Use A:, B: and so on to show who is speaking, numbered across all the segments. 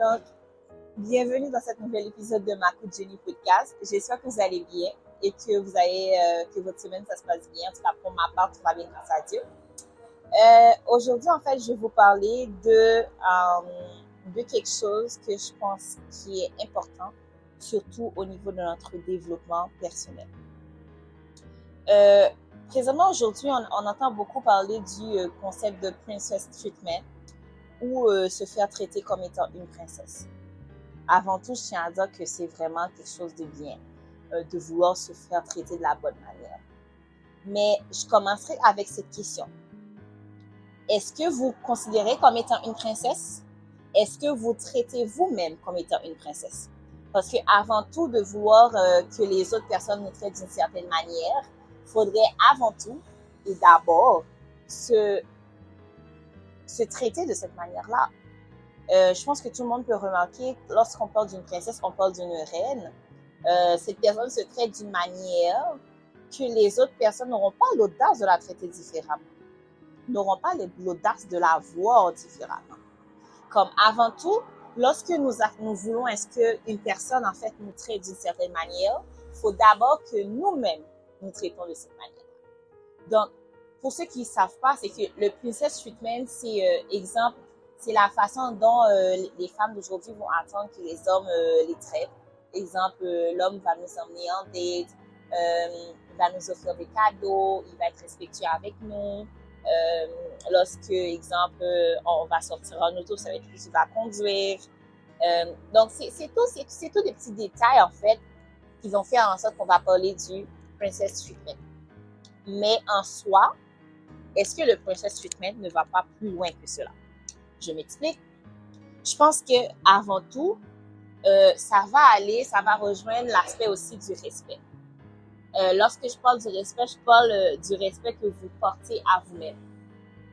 A: Donc, bienvenue dans cet nouvel épisode de Ma Coup de Jenny podcast. J'espère que vous allez bien et que vous avez, euh, que votre semaine, ça se passe bien. En tout cas, pour ma part, tout va bien grâce à Dieu. Euh, Aujourd'hui, en fait, je vais vous parler de, euh, de quelque chose que je pense qui est important, surtout au niveau de notre développement personnel. Euh, présentement, aujourd'hui, on, entend beaucoup parler du concept de princess treatment ou euh, se faire traiter comme étant une princesse. Avant tout, je tiens à dire que c'est vraiment quelque chose de bien euh, de vouloir se faire traiter de la bonne manière. Mais je commencerai avec cette question. Est-ce que vous considérez comme étant une princesse? Est-ce que vous traitez vous-même comme étant une princesse? Parce que avant tout de vouloir euh, que les autres personnes nous traitent d'une certaine manière, faudrait avant tout et d'abord se, se traiter de cette manière-là. Euh, je pense que tout le monde peut remarquer, lorsqu'on parle d'une princesse, on parle d'une reine. Euh, cette personne se traite d'une manière que les autres personnes n'auront pas l'audace de la traiter différemment, n'auront pas l'audace de la voir différemment. Comme avant tout, lorsque nous, voulons est-ce qu'une personne, en fait, nous traite d'une certaine manière, il faut d'abord que nous-mêmes nous traitons de cette manière. Donc, pour ceux qui ne savent pas, c'est que le princess treatment, c'est euh, exemple, c'est la façon dont euh, les femmes d'aujourd'hui vont attendre que les hommes euh, les traitent. Exemple, euh, l'homme va nous emmener en date, il va nous offrir des cadeaux, il va être respectueux avec nous. Lorsque, exemple, on va sortir en auto, ça va être lui qui va conduire. donc, c'est tout des petits détails, en fait, qui vont faire en sorte qu'on va parler du princess treatment. Mais en soi, est-ce que le princess treatment ne va pas plus loin que cela? Je m'explique. Je pense que avant tout, euh, ça va aller, ça va rejoindre l'aspect aussi du respect. Euh, lorsque je parle du respect, je parle euh, du respect que vous portez à vous-même.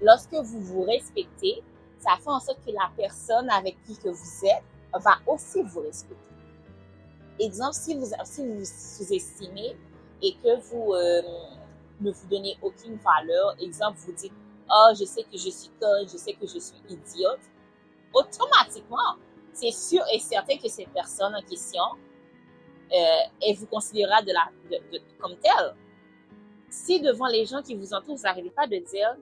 A: Lorsque vous vous respectez, ça fait en sorte que la personne avec qui que vous êtes va aussi vous respecter. Exemple, si vous si vous sous-estimez et que vous ne vous donnez aucune valeur, exemple, vous dites oh je sais que je suis conne, je sais que je suis idiote, automatiquement c'est sûr et certain que cette personne en question, euh, elle vous considérera comme telle. Si devant les gens qui vous entourent, vous n'arrivez pas de dire,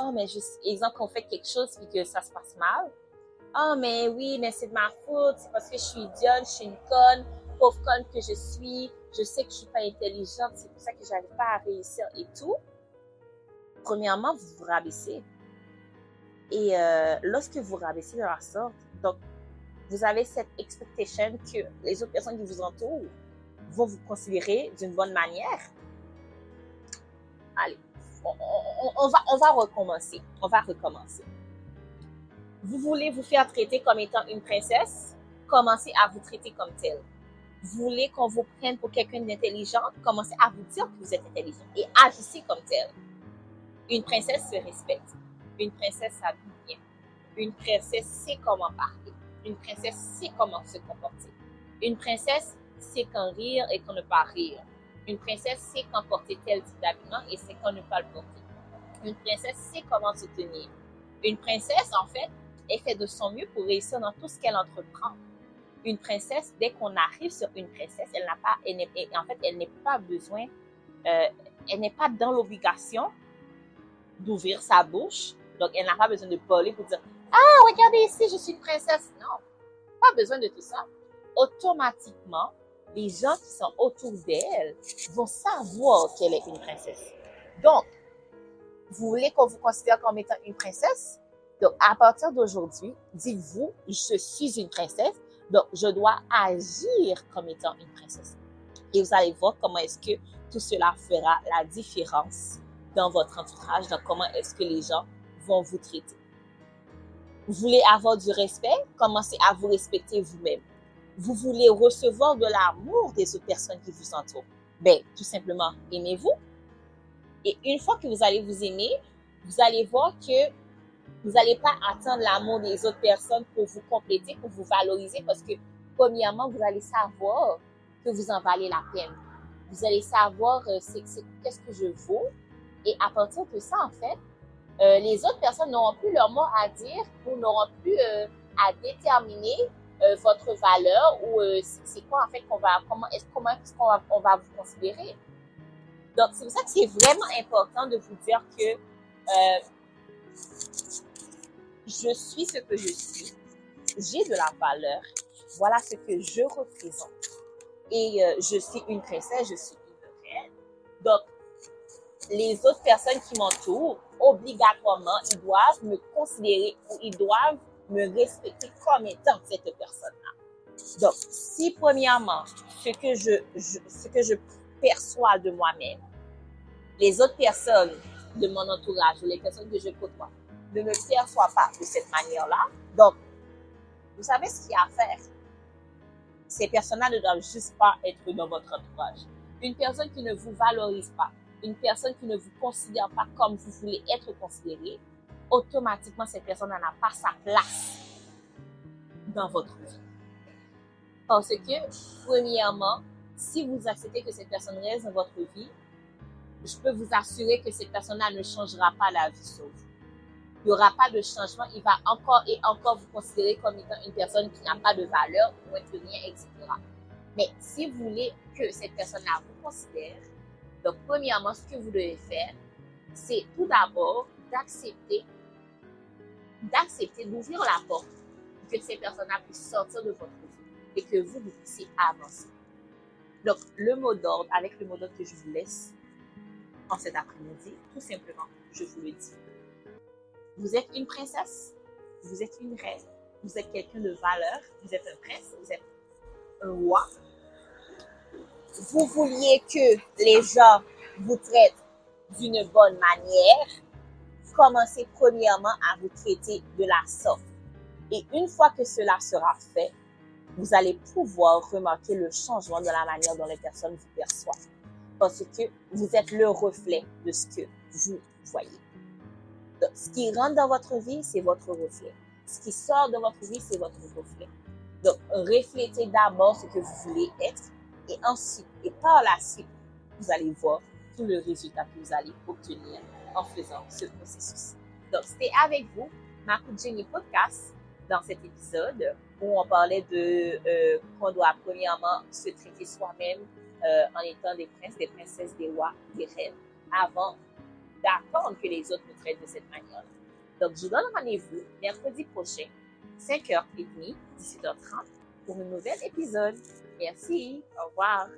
A: oh, mais juste, exemple, qu'on fait quelque chose et que ça se passe mal. Oh, mais oui, mais c'est de ma faute, c'est parce que je suis idiote, je suis une conne, pauvre conne que je suis, je sais que je suis pas intelligente, c'est pour ça que j'arrive pas à réussir et tout. Premièrement, vous vous rabaissez. Et euh, lorsque vous rabaissez de la sorte, donc vous avez cette expectation que les autres personnes qui vous entourent vont vous considérer d'une bonne manière. Allez, on, va, on va recommencer. On va recommencer. Vous voulez vous faire traiter comme étant une princesse? Commencez à vous traiter comme telle. Voulez qu'on vous prenne pour quelqu'un d'intelligent? Commencez à vous dire que vous êtes intelligent et agissez comme telle. Une princesse se respecte. Une princesse s'habille bien. Une princesse sait comment parler. Une princesse sait comment se comporter. Une princesse sait quand rire et quand ne pas rire. Une princesse sait quand porter tel type d'habillement et sait quand ne pas le porter. Une princesse sait comment se tenir. Une princesse, en fait, elle fait de son mieux pour réussir dans tout ce qu'elle entreprend. Une princesse, dès qu'on arrive sur une princesse, elle n'a pas, elle en fait, elle n'est pas besoin, euh, elle n'est pas dans l'obligation d'ouvrir sa bouche. Donc, elle n'a pas besoin de parler pour dire Ah, regardez ici, je suis une princesse. Non, pas besoin de tout ça. Automatiquement, les gens qui sont autour d'elle vont savoir qu'elle est une princesse. Donc, vous voulez qu'on vous considère comme étant une princesse? Donc, à partir d'aujourd'hui, dites-vous, je suis une princesse, donc je dois agir comme étant une princesse. Et vous allez voir comment est-ce que tout cela fera la différence dans votre entourage, dans comment est-ce que les gens vont vous traiter. Vous voulez avoir du respect? Commencez à vous respecter vous-même. Vous voulez recevoir de l'amour des autres personnes qui vous entourent? Ben, tout simplement, aimez-vous. Et une fois que vous allez vous aimer, vous allez voir que vous n'allez pas attendre l'amour des autres personnes pour vous compléter, pour vous valoriser, parce que, premièrement, vous allez savoir que vous en valez la peine. Vous allez savoir euh, qu'est-ce que je vaux. Et à partir de ça, en fait, euh, les autres personnes n'auront plus leur mot à dire ou n'auront plus euh, à déterminer votre valeur ou euh, c'est quoi en fait qu'on va comment est-ce est-ce qu'on va, on va vous considérer. Donc c'est pour ça que c'est vraiment important de vous dire que je suis ce que je suis, j'ai de la valeur, voilà ce que je représente et je suis une princesse, je suis une reine. Donc les autres personnes qui m'entourent obligatoirement ils doivent me considérer ou ils doivent me respecter comme étant cette personne-là. Donc, si premièrement, ce que je, ce que je perçois de moi-même, les autres personnes de mon entourage ou les personnes que je côtoie ne me perçoivent pas de cette manière-là, donc, vous savez ce qu'il y a à faire? Ces personnes-là ne doivent juste pas être dans votre entourage. Une personne qui ne vous valorise pas, une personne qui ne vous considère pas comme vous voulez être considéré, automatiquement, cette personne n'a pas sa place dans votre vie. Parce que, premièrement, si vous acceptez que cette personne reste dans votre vie, je peux vous assurer que cette personne-là ne changera pas la vie sur vous. Il n'y aura pas de changement. Il va encore et encore vous considérer comme étant une personne qui n'a pas de valeur, moins que rien, etc. Mais si vous voulez que cette personne-là vous considère, donc premièrement, ce que vous devez faire, c'est tout d'abord d'accepter d'accepter d'ouvrir la porte pour que ces personnes-là puissent sortir de votre vie et que vous puissiez avancer. Donc, le mot d'ordre, avec le mot d'ordre que je vous laisse en cet après-midi, tout simplement, je vous le dis. Vous êtes une princesse, vous êtes une reine, vous êtes quelqu'un de valeur, vous êtes un prince, vous êtes un roi. Vous vouliez que les gens vous traitent d'une bonne manière, commencez premièrement à vous traiter de la sorte. Et une fois que cela sera fait, vous allez pouvoir remarquer le changement de la manière dont les personnes vous perçoivent. Parce que vous êtes le reflet de ce que vous voyez. Ce qui rentre dans votre vie, c'est votre reflet. Ce qui sort de votre vie, c'est votre reflet. Donc, reflétez d'abord ce que vous voulez être et ensuite, et par la suite, vous allez voir tout le résultat que vous allez obtenir en faisant ce processus. Donc, c'était avec vous, Marco Jenny Podcast, dans cet épisode où on parlait de euh, qu'on doit premièrement se traiter soi-même euh, en étant des princes, des princesses, des rois, des reines, avant d'attendre que les autres nous traitent de cette manière. Donc, je vous donne rendez-vous mercredi prochain, 5h30, 18h30, pour un nouvel épisode. Merci. Au revoir.